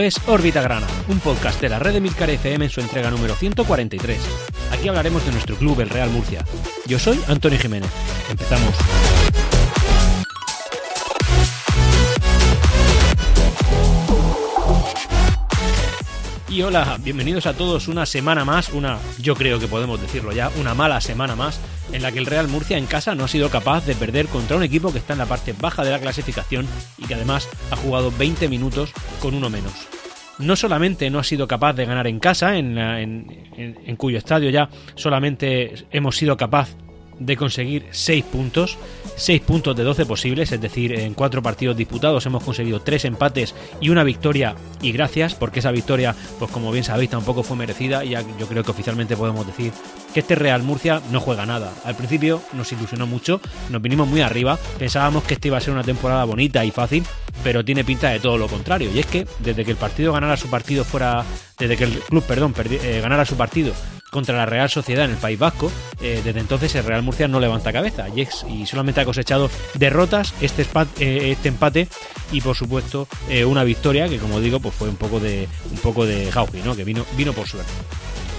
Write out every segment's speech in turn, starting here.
Es Órbita Grana, un podcast de la red de Milcar FM en su entrega número 143. Aquí hablaremos de nuestro club, el Real Murcia. Yo soy Antonio Jiménez. Empezamos. Y hola, bienvenidos a todos una semana más, una, yo creo que podemos decirlo ya, una mala semana más, en la que el Real Murcia en casa no ha sido capaz de perder contra un equipo que está en la parte baja de la clasificación y que además ha jugado 20 minutos con uno menos. No solamente no ha sido capaz de ganar en casa, en, en, en cuyo estadio ya solamente hemos sido capaz de conseguir 6 puntos, 6 puntos de 12 posibles, es decir, en 4 partidos disputados hemos conseguido 3 empates y una victoria y gracias, porque esa victoria, pues como bien sabéis, tampoco fue merecida y yo creo que oficialmente podemos decir que este Real Murcia no juega nada. Al principio nos ilusionó mucho, nos vinimos muy arriba, pensábamos que esta iba a ser una temporada bonita y fácil, pero tiene pinta de todo lo contrario, y es que desde que el partido ganara su partido fuera, desde que el club, perdón, eh, ganara su partido contra la Real Sociedad en el País Vasco. Eh, desde entonces el Real Murcia no levanta cabeza y, solamente ha cosechado derrotas, este, eh, este empate y por supuesto eh, una victoria que como digo pues fue un poco de un poco de Jauji, ¿no? que vino, vino por suerte.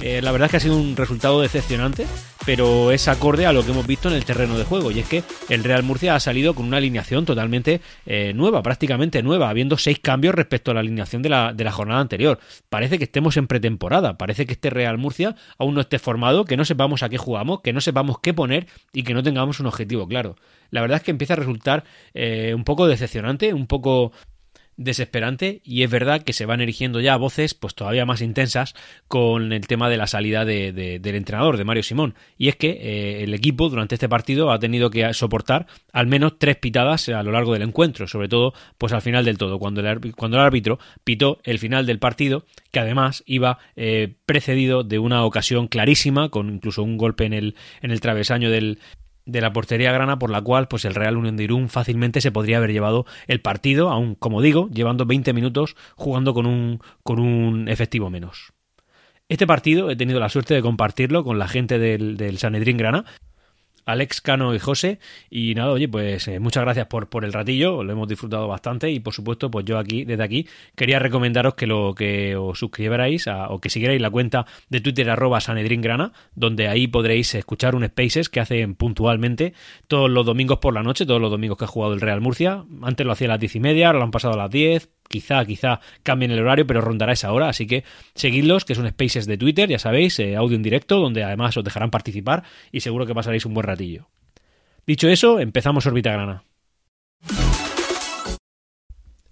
La verdad es que ha sido un resultado decepcionante, pero es acorde a lo que hemos visto en el terreno de juego. Y es que el Real Murcia ha salido con una alineación totalmente eh, nueva, prácticamente nueva, habiendo seis cambios respecto a la alineación de la, de la jornada anterior. Parece que estemos en pretemporada, parece que este Real Murcia aún no esté formado, que no sepamos a qué jugamos, que no sepamos qué poner y que no tengamos un objetivo claro. La verdad es que empieza a resultar eh, un poco decepcionante, un poco desesperante y es verdad que se van erigiendo ya voces pues todavía más intensas con el tema de la salida de, del entrenador de Mario Simón. Y es que eh, el equipo durante este partido ha tenido que soportar al menos tres pitadas a lo largo del encuentro sobre todo pues al final del todo cuando el, cuando el árbitro pitó el final del partido que además iba eh, precedido de una ocasión clarísima con incluso un golpe en el, en el travesaño del, de la portería grana por la cual pues el Real Unión de Irún fácilmente se podría haber llevado el partido, aún como digo, llevando 20 minutos jugando con un, con un efectivo menos. Este partido he tenido la suerte de compartirlo con la gente del, del Sanedrín Grana Alex Cano y José. Y nada, oye, pues eh, muchas gracias por, por el ratillo, lo hemos disfrutado bastante y por supuesto, pues yo aquí, desde aquí, quería recomendaros que lo que os suscribierais o que siguierais la cuenta de Twitter arroba Grana, donde ahí podréis escuchar un Spaces que hacen puntualmente todos los domingos por la noche, todos los domingos que ha jugado el Real Murcia. Antes lo hacía a las diez y media, ahora lo han pasado a las diez, quizá, quizá cambien el horario, pero rondará esa hora, así que seguidlos, que son spaces de Twitter, ya sabéis, eh, audio en directo, donde además os dejarán participar y seguro que pasaréis un buen ratillo. Dicho eso, empezamos Orbita Grana.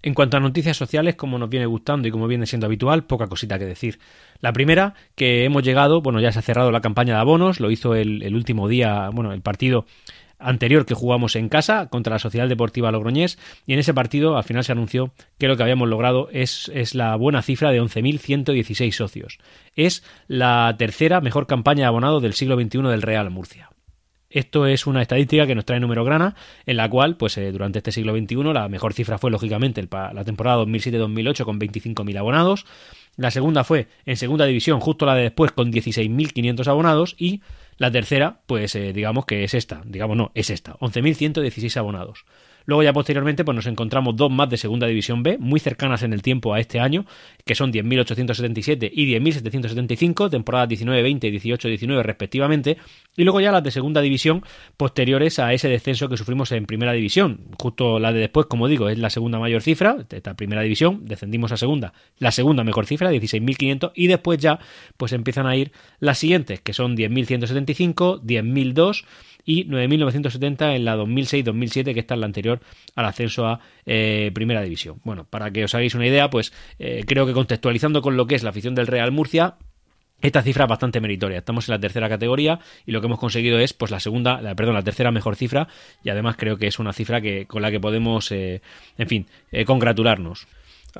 En cuanto a noticias sociales, como nos viene gustando y como viene siendo habitual, poca cosita que decir. La primera, que hemos llegado, bueno, ya se ha cerrado la campaña de abonos, lo hizo el, el último día, bueno, el partido anterior que jugamos en casa contra la Sociedad Deportiva Logroñés y en ese partido al final se anunció que lo que habíamos logrado es, es la buena cifra de 11.116 socios. Es la tercera mejor campaña de abonado del siglo XXI del Real Murcia. Esto es una estadística que nos trae número grana, en la cual, pues eh, durante este siglo XXI, la mejor cifra fue lógicamente la temporada 2007-2008 con 25.000 abonados. La segunda fue en segunda división, justo la de después, con 16.500 abonados. Y la tercera, pues eh, digamos que es esta, digamos no, es esta, 11.116 abonados. Luego ya posteriormente pues nos encontramos dos más de Segunda División B, muy cercanas en el tiempo a este año, que son 10.877 y 10.775, temporadas 19-20 y 18-19 respectivamente, y luego ya las de Segunda División posteriores a ese descenso que sufrimos en Primera División. Justo la de después, como digo, es la segunda mayor cifra, esta Primera División, descendimos a Segunda, la segunda mejor cifra, 16.500, y después ya pues empiezan a ir las siguientes, que son 10.175, 10.002, y 9.970 en la 2006-2007, que está en la anterior al ascenso a eh, Primera División. Bueno, para que os hagáis una idea, pues eh, creo que contextualizando con lo que es la afición del Real Murcia, esta cifra es bastante meritoria. Estamos en la tercera categoría y lo que hemos conseguido es, pues, la segunda, la, perdón, la tercera mejor cifra y además creo que es una cifra que con la que podemos, eh, en fin, congratularnos.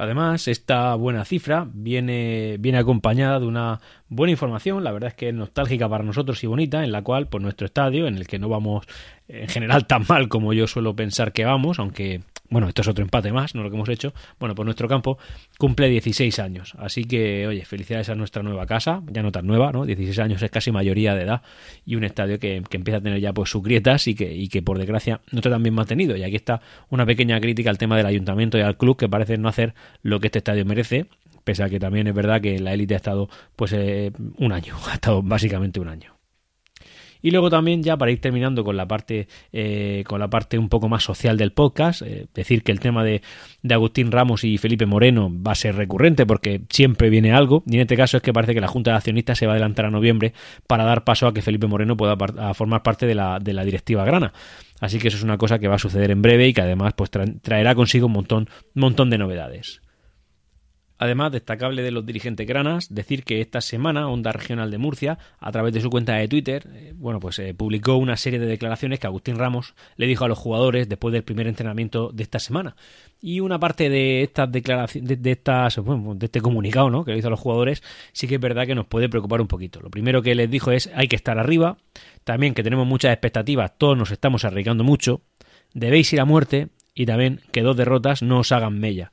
Además, esta buena cifra viene, viene acompañada de una buena información, la verdad es que es nostálgica para nosotros y bonita, en la cual, por nuestro estadio, en el que no vamos en general tan mal como yo suelo pensar que vamos, aunque bueno, esto es otro empate más, no lo que hemos hecho, bueno, pues nuestro campo cumple 16 años. Así que, oye, felicidades a nuestra nueva casa, ya no tan nueva, ¿no? 16 años es casi mayoría de edad y un estadio que, empieza a tener ya pues sus grietas y que, y que por desgracia no está tan bien mantenido. Y aquí está una pequeña crítica al tema del ayuntamiento y al club que parece no hacer lo que este estadio merece, pese a que también es verdad que la élite ha estado pues eh, un año, ha estado básicamente un año. Y luego también ya para ir terminando con la parte eh, con la parte un poco más social del podcast, eh, decir que el tema de, de, Agustín Ramos y Felipe Moreno va a ser recurrente porque siempre viene algo y en este caso es que parece que la Junta de Accionistas se va a adelantar a noviembre para dar paso a que Felipe Moreno pueda formar parte de la, de la directiva grana. Así que eso es una cosa que va a suceder en breve y que además pues traerá consigo un montón, montón de novedades. Además, destacable de los dirigentes granas, decir que esta semana Onda Regional de Murcia, a través de su cuenta de Twitter, eh, bueno, pues eh, publicó una serie de declaraciones que Agustín Ramos le dijo a los jugadores después del primer entrenamiento de esta semana. Y una parte de estas declaraciones, de, estas, de este comunicado, ¿no? Que le hizo a los jugadores, sí que es verdad que nos puede preocupar un poquito. Lo primero que les dijo es hay que estar arriba, también que tenemos muchas expectativas, todos nos estamos arriesgando mucho, debéis ir a muerte y también que dos derrotas no os hagan mella.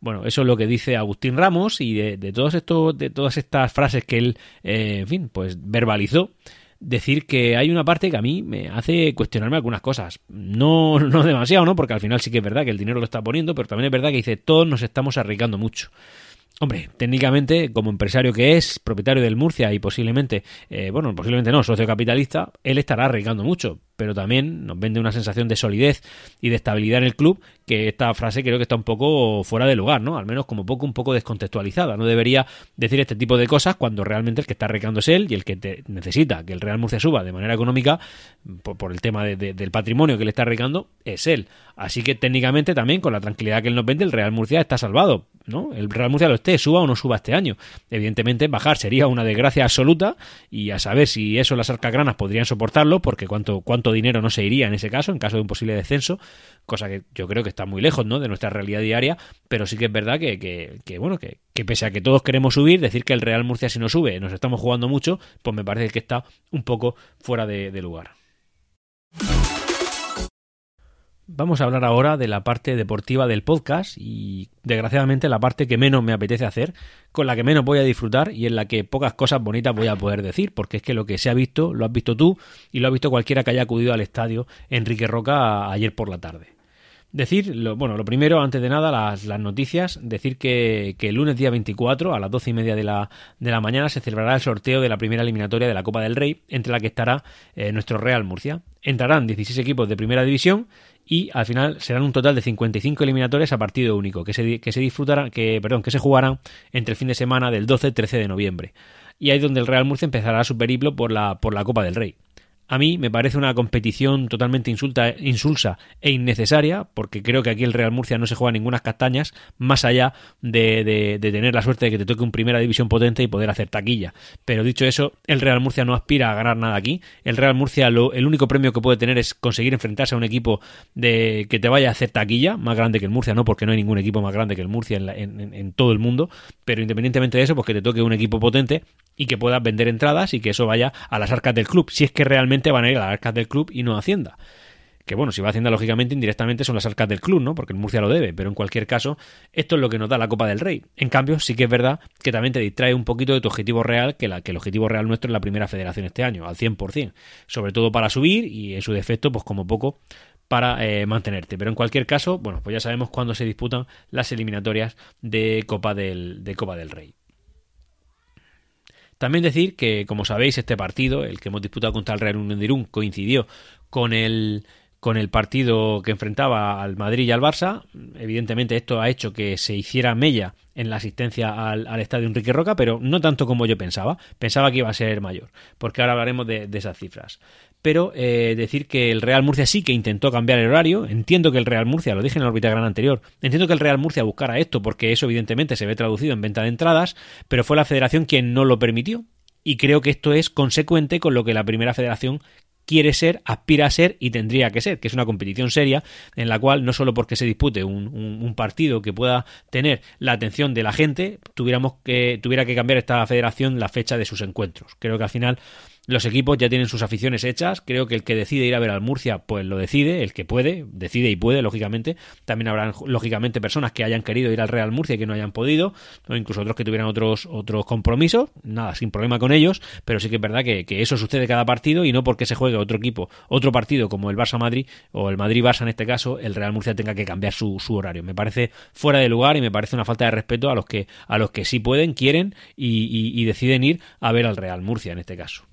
Bueno, eso es lo que dice Agustín Ramos y de, todos estos, de todas estas frases que él, eh, en fin, pues verbalizó, decir que hay una parte que a mí me hace cuestionarme algunas cosas. No, no demasiado, ¿no? Porque al final sí que es verdad que el dinero lo está poniendo, pero también es verdad que dice, todos nos estamos arriesgando mucho. Hombre, técnicamente, como empresario que es, propietario del Murcia y posiblemente, eh, bueno, posiblemente no, socio capitalista, él estará arriesgando mucho, pero también nos vende una sensación de solidez y de estabilidad en el club que esta frase creo que está un poco fuera de lugar, ¿no? Al menos como poco un poco descontextualizada. No debería decir este tipo de cosas cuando realmente el que está arriesgando es él y el que te necesita que el Real Murcia suba de manera económica por, el tema del patrimonio que le está arriesgando es él. Así que técnicamente también con la tranquilidad que él nos vende el Real Murcia está salvado. ¿no? El Real Murcia lo esté, suba o no suba este año. Evidentemente, bajar sería una desgracia absoluta y a saber si eso las arcas granas podrían soportarlo, porque cuánto, cuánto dinero no se iría en ese caso, en caso de un posible descenso, cosa que yo creo que está muy lejos ¿no? de nuestra realidad diaria, pero sí que es verdad que, que, bueno, que, pese a que todos queremos subir, decir que el Real Murcia si no sube, nos estamos jugando mucho, pues me parece que está un poco fuera de lugar. Vamos a hablar ahora de la parte deportiva del podcast y desgraciadamente la parte que menos me apetece hacer, con la que menos voy a disfrutar y en la que pocas cosas bonitas voy a poder decir, porque es que lo que se ha visto lo has visto tú y lo ha visto cualquiera que haya acudido al estadio Enrique Roca ayer por la tarde. Decir, lo, bueno, lo primero, antes de nada, las, noticias, decir que, que, el lunes día 24 a las doce y media de la, de la mañana se celebrará el sorteo de la primera eliminatoria de la Copa del Rey, entre la que estará eh, nuestro Real Murcia. Entrarán 16 equipos de primera división y al final serán un total de 55 eliminatorias a partido único que se, que se disfrutarán, que, perdón, que se jugarán entre el fin de semana del 12 y 13 de noviembre. Y ahí es donde el Real Murcia empezará su periplo por la, por la Copa del Rey. A mí me parece una competición totalmente insulta, insulsa e innecesaria, porque creo que aquí el Real Murcia no se juega ninguna castañas, más allá de, de, tener la suerte de que te toque un primera división potente y poder hacer taquilla. Pero dicho eso, el Real Murcia no aspira a ganar nada aquí. El Real Murcia lo, el único premio que puede tener es conseguir enfrentarse a un equipo de que te vaya a hacer taquilla, más grande que el Murcia, no, porque no hay ningún equipo más grande que el Murcia en, la, en, en todo el mundo, pero independientemente de eso, pues que te toque un equipo potente y que puedas vender entradas y que eso vaya a las arcas del club, si es que realmente van a ir a las arcas del club y no a Hacienda. Que bueno, si va a Hacienda, lógicamente, indirectamente son las arcas del club, ¿no? Porque el Murcia lo debe, pero en cualquier caso, esto es lo que nos da la Copa del Rey. En cambio, sí que es verdad que también te distrae un poquito de tu objetivo real, que, la, que el objetivo real nuestro es la primera federación este año, al 100%. Sobre todo para subir y en su defecto, pues como poco, para eh, mantenerte. Pero en cualquier caso, bueno, pues ya sabemos cuándo se disputan las eliminatorias de Copa del, de Copa del Rey. También decir que, como sabéis, este partido, el que hemos disputado contra el Real Unión coincidió con el con el partido que enfrentaba al Madrid y al Barça. Evidentemente esto ha hecho que se hiciera mella en la asistencia al, al estadio Enrique Roca, pero no tanto como yo pensaba. Pensaba que iba a ser mayor, porque ahora hablaremos de, de esas cifras pero eh, decir que el Real Murcia sí que intentó cambiar el horario. Entiendo que el Real Murcia, lo dije en la órbita gran anterior, entiendo que el Real Murcia buscara esto porque eso evidentemente se ve traducido en venta de entradas, pero fue la federación quien no lo permitió. Y creo que esto es consecuente con lo que la primera federación quiere ser, aspira a ser y tendría que ser, que es una competición seria en la cual no solo porque se dispute un, un, un, partido que pueda tener la atención de la gente, tuviéramos que, tuviera que cambiar esta federación la fecha de sus encuentros. Creo que al final los equipos ya tienen sus aficiones hechas. Creo que el que decide ir a ver al Murcia, pues lo decide. El que puede, decide y puede, lógicamente. También habrán, lógicamente, personas que hayan querido ir al Real Murcia y que no hayan podido. O incluso otros que tuvieran otros, otros compromisos. Nada, sin problema con ellos. Pero sí que es verdad que, eso sucede cada partido y no porque se juegue otro equipo, otro partido como el Barça-Madrid o el Madrid-Barça en este caso, el Real Murcia tenga que cambiar su, su, horario. Me parece fuera de lugar y me parece una falta de respeto a los que, a los que sí pueden, quieren y deciden ir a ver al Real Murcia en este caso.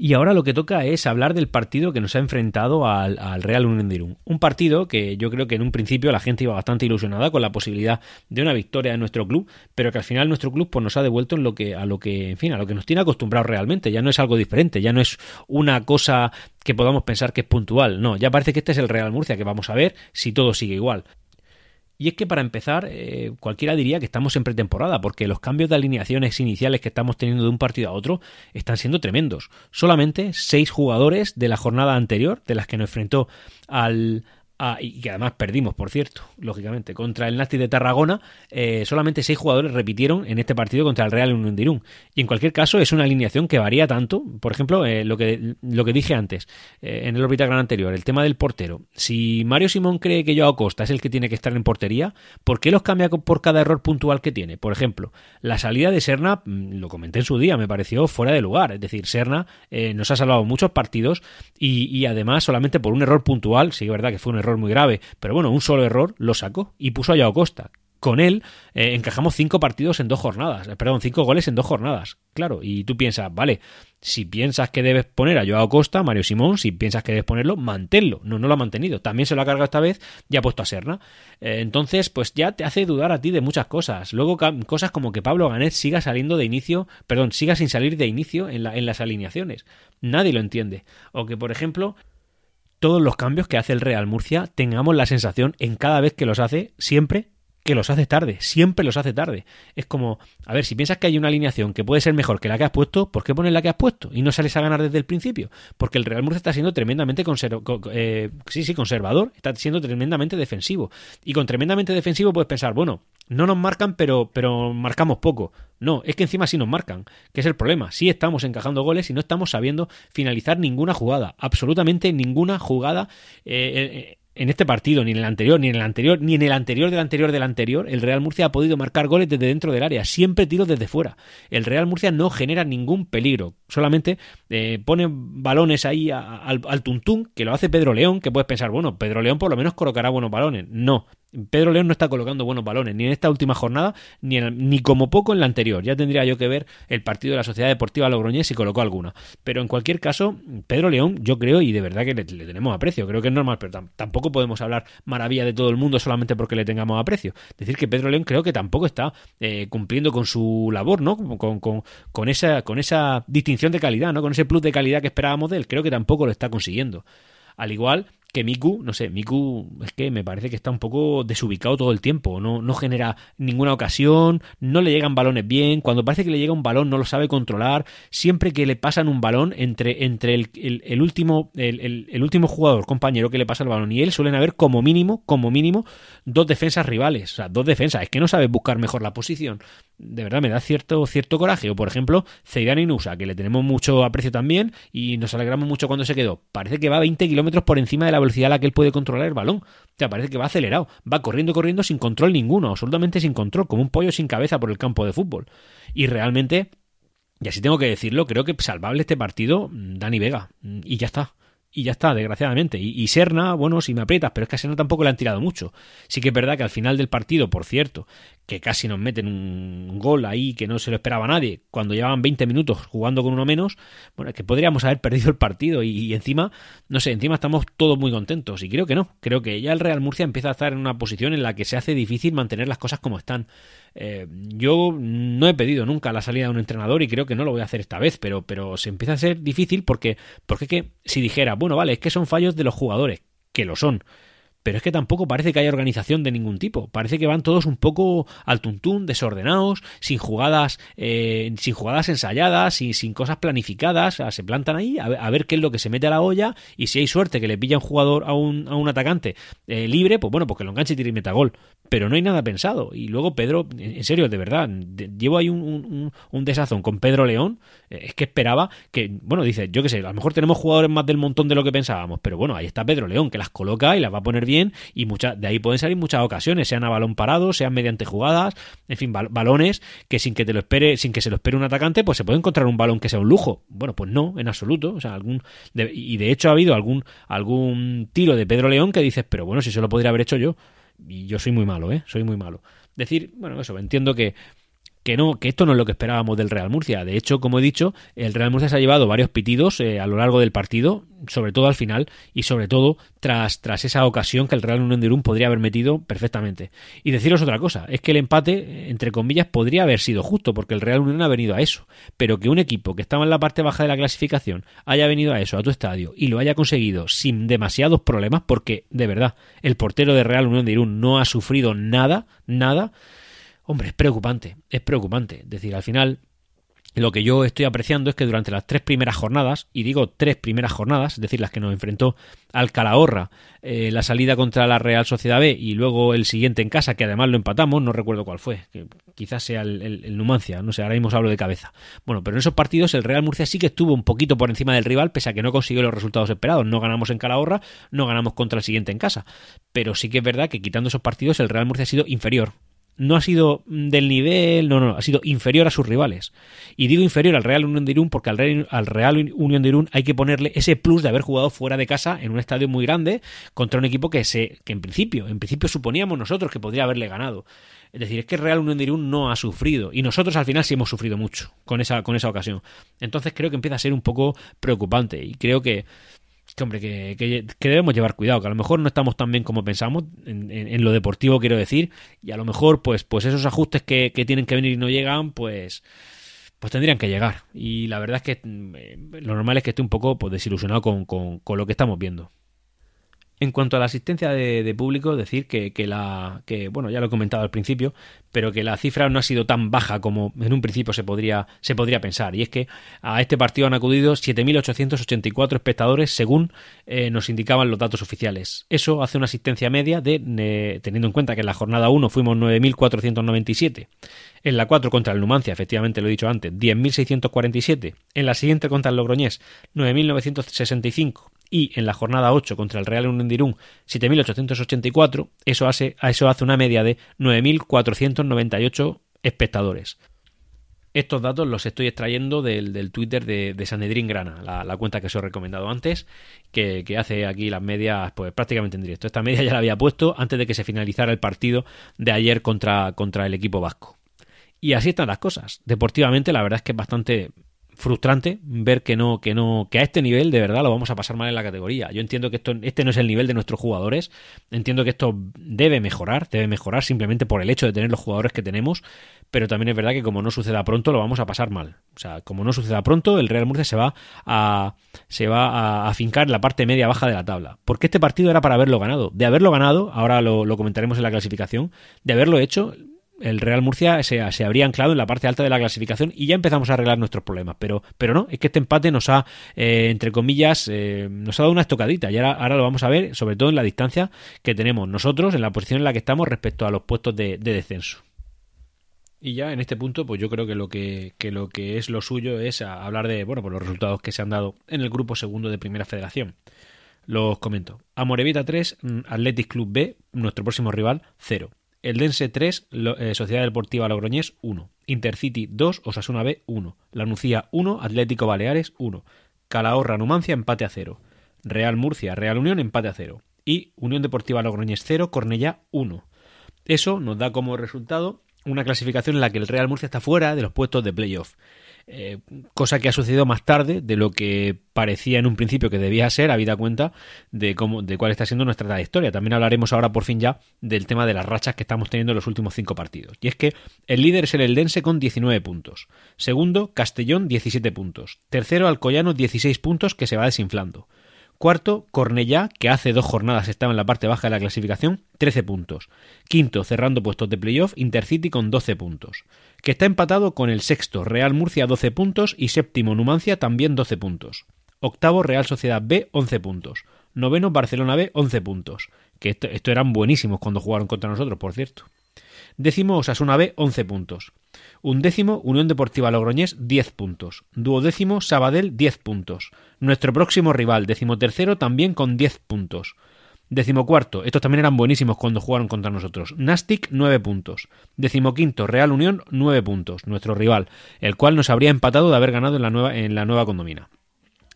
Y ahora lo que toca es hablar del partido que nos ha enfrentado al, Real Unión de Irún. Un partido que yo creo que en un principio la gente iba bastante ilusionada con la posibilidad de una victoria de nuestro club, pero que al final nuestro club pues, nos ha devuelto en lo que, a lo que, en fin, a lo que nos tiene acostumbrados realmente. Ya no es algo diferente, ya no es una cosa que podamos pensar que es puntual. No, ya parece que este es el Real Murcia que vamos a ver si todo sigue igual. Y es que para empezar, eh, cualquiera diría que estamos en pretemporada, porque los cambios de alineaciones iniciales que estamos teniendo de un partido a otro están siendo tremendos. Solamente seis jugadores de la jornada anterior, de las que nos enfrentó al, Ah, y que además perdimos, por cierto, lógicamente, contra el Nasti de Tarragona. Eh, solamente seis jugadores repitieron en este partido contra el Real Unión. Y en cualquier caso, es una alineación que varía tanto. Por ejemplo, eh, lo, que, lo que dije antes, eh, en el órbita gran anterior, el tema del portero. Si Mario Simón cree que Joao Costa es el que tiene que estar en portería, ¿por qué los cambia por cada error puntual que tiene? Por ejemplo, la salida de Serna, mm, lo comenté en su día, me pareció fuera de lugar. Es decir, Serna nos ha salvado muchos partidos y, y además solamente por un error puntual, sí es verdad que fue un error muy grave, pero bueno, un solo error lo sacó y puso a Yao Costa. Con él eh, encajamos cinco partidos en dos jornadas, eh, perdón, cinco goles en dos jornadas. Claro, y tú piensas, vale, si piensas que debes poner a Joao Costa, Mario Simón, si piensas que debes ponerlo, manténlo. No, no lo ha mantenido. También se lo ha cargado esta vez y ha puesto a Serna. Eh, entonces, pues ya te hace dudar a ti de muchas cosas. Luego, cosas como que Pablo Ganet siga saliendo de inicio, perdón, siga sin salir de inicio en, la, en las alineaciones. Nadie lo entiende. O que, por ejemplo, todos los cambios que hace el Real Murcia tengamos la sensación en cada vez que los hace, siempre que los hace tarde, siempre los hace tarde. Es como, a ver, si piensas que hay una alineación que puede ser mejor que la que has puesto, ¿por qué pones la que has puesto? Y no sales a ganar desde el principio. Porque el Real Murcia está siendo tremendamente eh, sí, sí, conservador, está siendo tremendamente defensivo. Y con tremendamente defensivo puedes pensar, bueno, no nos marcan, pero, pero marcamos poco. No, es que encima sí nos marcan, que es el problema. Sí estamos encajando goles y no estamos sabiendo finalizar ninguna jugada, absolutamente ninguna jugada. Eh, eh, en este partido, ni en el anterior, ni en el anterior, ni en el anterior del anterior del anterior, el Real Murcia ha podido marcar goles desde dentro del área, siempre tiros desde fuera. El Real Murcia no genera ningún peligro, solamente eh, pone balones ahí al, al tuntún, que lo hace Pedro León, que puedes pensar, bueno, Pedro León por lo menos colocará buenos balones. No, Pedro León no está colocando buenos balones, ni en esta última jornada, ni, ni como poco en la anterior. Ya tendría yo que ver el partido de la Sociedad Deportiva Logroñés si colocó alguna. Pero en cualquier caso, Pedro León, yo creo, y de verdad que le, tenemos aprecio, creo que es normal, pero tampoco podemos hablar maravilla de todo el mundo solamente porque le tengamos aprecio. Decir que Pedro León creo que tampoco está eh, cumpliendo con su labor, ¿no? Con, con, con, esa, con esa distinción de calidad, ¿no? Con ese plus de calidad que esperábamos de él. Creo que tampoco lo está consiguiendo. Al igual que Miku, no sé, Miku es que me parece que está un poco desubicado todo el tiempo, no, no genera ninguna ocasión, no le llegan balones bien, cuando parece que le llega un balón no lo sabe controlar, siempre que le pasan un balón entre, entre el, el, último, el, el, último jugador, compañero que le pasa el balón y él suelen haber como mínimo, como mínimo, dos defensas rivales, o sea, dos defensas, es que no sabe buscar mejor la posición, de verdad me da cierto, cierto coraje. O por ejemplo, Zeidan Inusa, que le tenemos mucho aprecio también y nos alegramos mucho cuando se quedó. Parece que va a 20 kilómetros por encima de la velocidad a la que él puede controlar el balón. O sea, parece que va acelerado. Va corriendo, corriendo sin control ninguno, absolutamente sin control, como un pollo sin cabeza por el campo de fútbol. Y realmente, y así tengo que decirlo, creo que salvable este partido, Dani Vega. Y ya está y ya está, desgraciadamente. Y, Serna, bueno, si me aprietas, pero es que a Serna tampoco le han tirado mucho. Sí que es verdad que al final del partido, por cierto, que casi nos meten un gol ahí que no se lo esperaba nadie, cuando llevaban 20 minutos jugando con uno menos, bueno, es que podríamos haber perdido el partido y, encima, no sé, encima estamos todos muy contentos. Y creo que no, creo que ya el Real Murcia empieza a estar en una posición en la que se hace difícil mantener las cosas como están. Eh, yo no he pedido nunca la salida de un entrenador y creo que no lo voy a hacer esta vez, pero, pero se empieza a ser difícil porque, porque que si dijera, bueno, vale, es que son fallos de los jugadores, que lo son, pero es que tampoco parece que haya organización de ningún tipo. Parece que van todos un poco al tuntún, desordenados, sin jugadas, eh, sin jugadas ensayadas, sin, sin cosas planificadas. se plantan ahí a, ver qué es lo que se mete a la olla y si hay suerte que le pilla un jugador a un, a un atacante eh, libre, pues bueno, pues que lo enganche y tire y meta gol. Pero no hay nada pensado. Y luego Pedro, en serio, de verdad, llevo ahí un, un, desazón con Pedro León. Eh, es que esperaba que, bueno, dice, yo qué sé, a lo mejor tenemos jugadores más del montón de lo que pensábamos, pero bueno, ahí está Pedro León, que las coloca y las va a poner bien y de ahí pueden salir muchas ocasiones, sean a balón parado, sean mediante jugadas, en fin, balones que sin que te lo espere, sin que se lo espere un atacante, pues se puede encontrar un balón que sea un lujo. Bueno, pues no, en absoluto. O sea, algún y de hecho ha habido algún algún tiro de Pedro León que dices, pero bueno, si eso lo podría haber hecho yo. Y yo soy muy malo, ¿eh? Soy muy malo. Decir, bueno, eso, entiendo que que no, que esto no es lo que esperábamos del Real Murcia. De hecho, como he dicho, el Real Murcia se ha llevado varios pitidos eh, a lo largo del partido, sobre todo al final y sobre todo tras, tras esa ocasión que el Real Unión de Irún podría haber metido perfectamente. Y deciros otra cosa, es que el empate, entre comillas, podría haber sido justo, porque el Real Unión ha venido a eso. Pero que un equipo que estaba en la parte baja de la clasificación haya venido a eso, a tu estadio, y lo haya conseguido sin demasiados problemas, porque de verdad, el portero de Real Unión de Irún no ha sufrido nada, nada Hombre, es preocupante, es preocupante. Es decir, al final lo que yo estoy apreciando es que durante las tres primeras jornadas, y digo tres primeras jornadas, es decir, las que nos enfrentó al Calahorra, eh, la salida contra la Real Sociedad B y luego el siguiente en casa, que además lo empatamos, no recuerdo cuál fue, que quizás sea el, Numancia, no sé, ahora mismo hablo de cabeza. Bueno, pero en esos partidos el Real Murcia sí que estuvo un poquito por encima del rival, pese a que no consiguió los resultados esperados. No ganamos en Calahorra, no ganamos contra el siguiente en casa. Pero sí que es verdad que quitando esos partidos el Real Murcia ha sido inferior no ha sido del nivel, no, no, ha sido inferior a sus rivales. Y digo inferior al Real Unión de Irún porque al Real, al Real Unión de Irún hay que ponerle ese plus de haber jugado fuera de casa en un estadio muy grande contra un equipo que se que en principio, en principio suponíamos nosotros que podría haberle ganado. Es decir, es que el Real Unión de Irún no ha sufrido y nosotros al final sí hemos sufrido mucho con esa con esa ocasión. Entonces creo que empieza a ser un poco preocupante y creo que que hombre, que, debemos llevar cuidado, que a lo mejor no estamos tan bien como pensamos, en, lo deportivo quiero decir, y a lo mejor pues, pues esos ajustes que, tienen que venir y no llegan, pues pues tendrían que llegar. Y la verdad es que mm, eh, lo normal es que esté un poco pues, desilusionado con, con lo que estamos viendo. En cuanto a la asistencia de, público, decir que, la que bueno ya lo he comentado al principio, pero que la cifra no ha sido tan baja como en un principio se podría pensar. Y es que a este partido han acudido 7.884 espectadores, según eh, nos indicaban los datos oficiales. Eso hace una asistencia media de, teniendo en cuenta que en la jornada 1 fuimos 9.497, en la 4 contra el Numancia, efectivamente lo he dicho antes, 10.647, en la siguiente contra el Logroñés, 9.965 y en la jornada 8 contra el Real Unión de Irún 7.884, eso hace, eso hace una media de 9.498 espectadores. Estos datos los estoy extrayendo del, Twitter de, de Sanedrín Grana, la, cuenta que os he recomendado antes, que, hace aquí las medias pues prácticamente en directo. Esta media ya la había puesto antes de que se finalizara el partido de ayer contra, contra el equipo vasco. Y así están las cosas. Deportivamente la verdad es que es bastante frustrante ver que no, que no, que a este nivel de verdad lo vamos a pasar mal en la categoría. Yo entiendo que esto, este no es el nivel de nuestros jugadores, entiendo que esto debe mejorar, debe mejorar simplemente por el hecho de tener los jugadores que tenemos, pero también es verdad que como no suceda pronto lo vamos a pasar mal. O sea, como no suceda pronto, el Real Murcia se va a, se va a en la parte media baja de la tabla. Porque este partido era para haberlo ganado. De haberlo ganado, ahora lo comentaremos en la clasificación, de haberlo hecho, el Real Murcia se, habría anclado en la parte alta de la clasificación y ya empezamos a arreglar nuestros problemas. Pero, pero no, es que este empate nos ha, eh, entre comillas, eh, nos ha dado una estocadita y ahora, ahora lo vamos a ver, sobre todo en la distancia que tenemos nosotros, en la posición en la que estamos respecto a los puestos de, descenso. Y ya en este punto, pues yo creo que lo que, que lo que es lo suyo es hablar de bueno, pues los resultados que se han dado en el grupo segundo de Primera Federación. Los comento. Amorevita 3, mm, Athletic Club B, nuestro próximo rival, 0. El Dense 3, eh, Sociedad Deportiva Logroñés 1. Intercity 2, Osasuna B 1. La Nucía 1, Atlético Baleares 1. Calahorra Numancia empate a 0. Real Murcia, Real Unión empate a 0. Y Unión Deportiva Logroñés 0, Cornellá 1. Eso nos da como resultado una clasificación en la que el Real Murcia está fuera de los puestos de playoff. Eh, cosa que ha sucedido más tarde de lo que parecía en un principio que debía ser, habida cuenta de cómo, de cuál está siendo nuestra trayectoria. También hablaremos ahora por fin ya del tema de las rachas que estamos teniendo en los últimos cinco partidos. Y es que el líder es el Eldense con 19 puntos. Segundo, Castellón, 17 puntos. Tercero, Alcoyano, 16 puntos que se va desinflando. Cuarto, Cornellá, que hace dos jornadas estaba en la parte baja de la clasificación, 13 puntos. Quinto, cerrando puestos de playoff, Intercity con 12 puntos. Que está empatado con el sexto, Real Murcia 12 puntos y séptimo, Numancia también 12 puntos. Octavo, Real Sociedad B 11 puntos. Noveno, Barcelona B 11 puntos. Que esto, esto eran buenísimos cuando jugaron contra nosotros, por cierto. Décimo Osasuna B 11 puntos. Undécimo Unión Deportiva Logroñés 10 puntos. Duodécimo Sabadell 10 puntos. Nuestro próximo rival, decimotercero, también con 10 puntos. Decimocuarto, estos también eran buenísimos cuando jugaron contra nosotros. Nastic 9 puntos. Decimoquinto, Real Unión 9 puntos, nuestro rival, el cual nos habría empatado de haber ganado en la nueva, en la nueva condomina.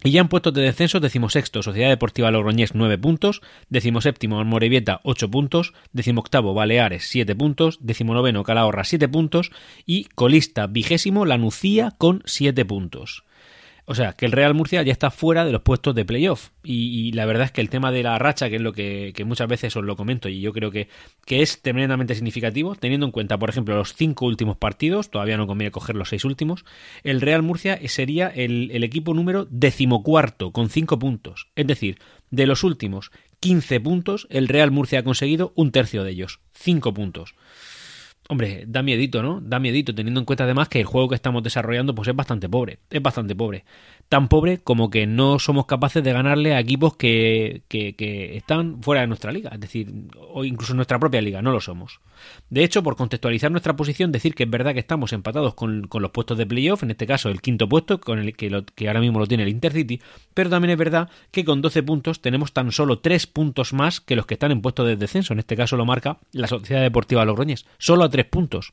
Y ya en puestos de descenso, decimosexto, Sociedad Deportiva Logroñés 9 puntos, decimoséptimo, Morevieta 8 puntos, decimoctavo, Baleares 7 puntos, decimonoveno, Calahorra 7 puntos y colista vigésimo, La Nucía con 7 puntos. O sea, que el Real Murcia ya está fuera de los puestos de playoff. Y, y la verdad es que el tema de la racha, que es lo que, que muchas veces os lo comento, y yo creo que, que, es tremendamente significativo, teniendo en cuenta, por ejemplo, los cinco últimos partidos, todavía no conviene coger los seis últimos, el Real Murcia sería el, el equipo número decimocuarto, con cinco puntos. Es decir, de los últimos 15 puntos, el Real Murcia ha conseguido un tercio de ellos, cinco puntos. Hombre, da miedito, ¿no? Da miedito, teniendo en cuenta además que el juego que estamos desarrollando pues es bastante pobre, es bastante pobre. Tan pobre como que no somos capaces de ganarle a equipos que, que, están fuera de nuestra liga, es decir, o incluso nuestra propia liga, no lo somos. De hecho, por contextualizar nuestra posición, decir que es verdad que estamos empatados con, con los puestos de playoff, en este caso el quinto puesto, con el que, lo, que ahora mismo lo tiene el Intercity, pero también es verdad que con 12 puntos tenemos tan solo 3 puntos más que los que están en puestos de descenso, en este caso lo marca la Sociedad Deportiva Logroñés, solo 3 puntos.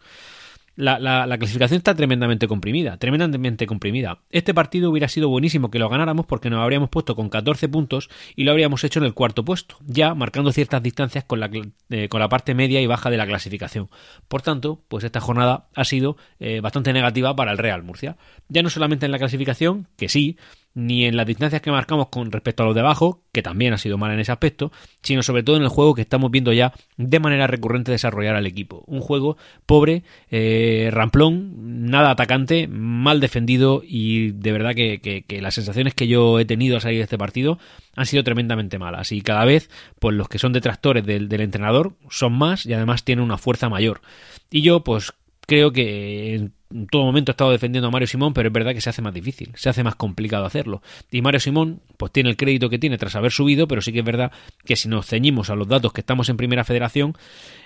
La, clasificación está tremendamente comprimida, tremendamente comprimida. Este partido hubiera sido buenísimo que lo ganáramos porque nos habríamos puesto con 14 puntos y lo habríamos hecho en el cuarto puesto, ya marcando ciertas distancias con la, eh, con la parte media y baja de la clasificación. Por tanto, pues esta jornada ha sido eh, bastante negativa para el Real Murcia. Ya no solamente en la clasificación, que sí, ni en las distancias que marcamos con respecto a los de abajo, que también ha sido mal en ese aspecto, sino sobre todo en el juego que estamos viendo ya de manera recurrente desarrollar al equipo. Un juego pobre, eh, ramplón, nada atacante, mal defendido y de verdad que, las sensaciones que yo he tenido al salir de este partido han sido tremendamente malas y cada vez pues los que son detractores del, del entrenador son más y además tienen una fuerza mayor. Y yo pues creo que en todo momento he estado defendiendo a Mario Simón, pero es verdad que se hace más difícil, se hace más complicado hacerlo. Y Mario Simón, pues tiene el crédito que tiene tras haber subido, pero sí que es verdad que si nos ceñimos a los datos que estamos en Primera Federación,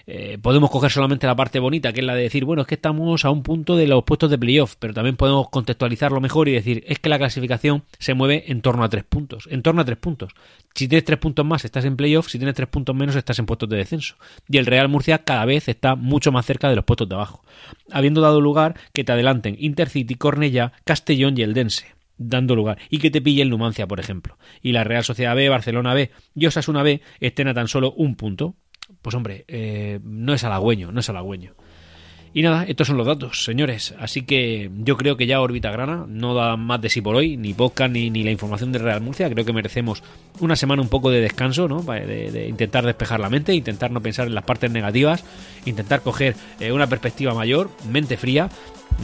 eh, podemos coger solamente la parte bonita, que es la de decir, bueno, es que estamos a un punto de los puestos de playoff, pero también podemos contextualizarlo mejor y decir, es que la clasificación se mueve en torno a tres puntos, en torno a tres puntos. Si tienes tres puntos más, estás en playoff, si tienes tres puntos menos, estás en puestos de descenso. Y el Real Murcia cada vez está mucho más cerca de los puestos de abajo, habiendo dado lugar que te adelanten Intercity, Cornella, Castellón y el Dense dando lugar y que te pille el Numancia, por ejemplo, y la Real Sociedad B, Barcelona B y Osasuna B estén a tan solo un punto, pues hombre, eh, no es halagüeño, no es halagüeño. Y nada, estos son los datos, señores. Así que yo creo que ya órbita grana no da más de sí por hoy, ni podcast ni, ni la información de Real Murcia. Creo que merecemos una semana un poco de descanso, ¿no? De, de intentar despejar la mente, intentar no pensar en las partes negativas, intentar coger eh, una perspectiva mayor, mente fría,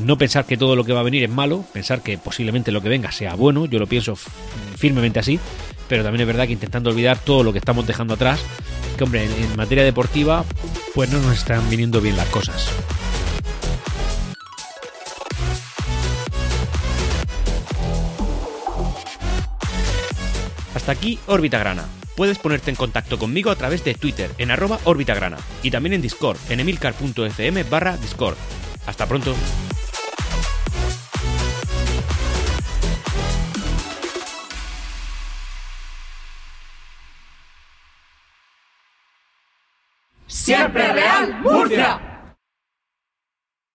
no pensar que todo lo que va a venir es malo, pensar que posiblemente lo que venga sea bueno, yo lo pienso firmemente así, pero también es verdad que intentando olvidar todo lo que estamos dejando atrás, que hombre, en, materia deportiva, pues no nos están viniendo bien las cosas. Hasta aquí Órbita Grana. Puedes ponerte en contacto conmigo a través de Twitter en arroba Grana y también en Discord en emilcar.fm barra Discord. Hasta pronto. Siempre Real Murcia.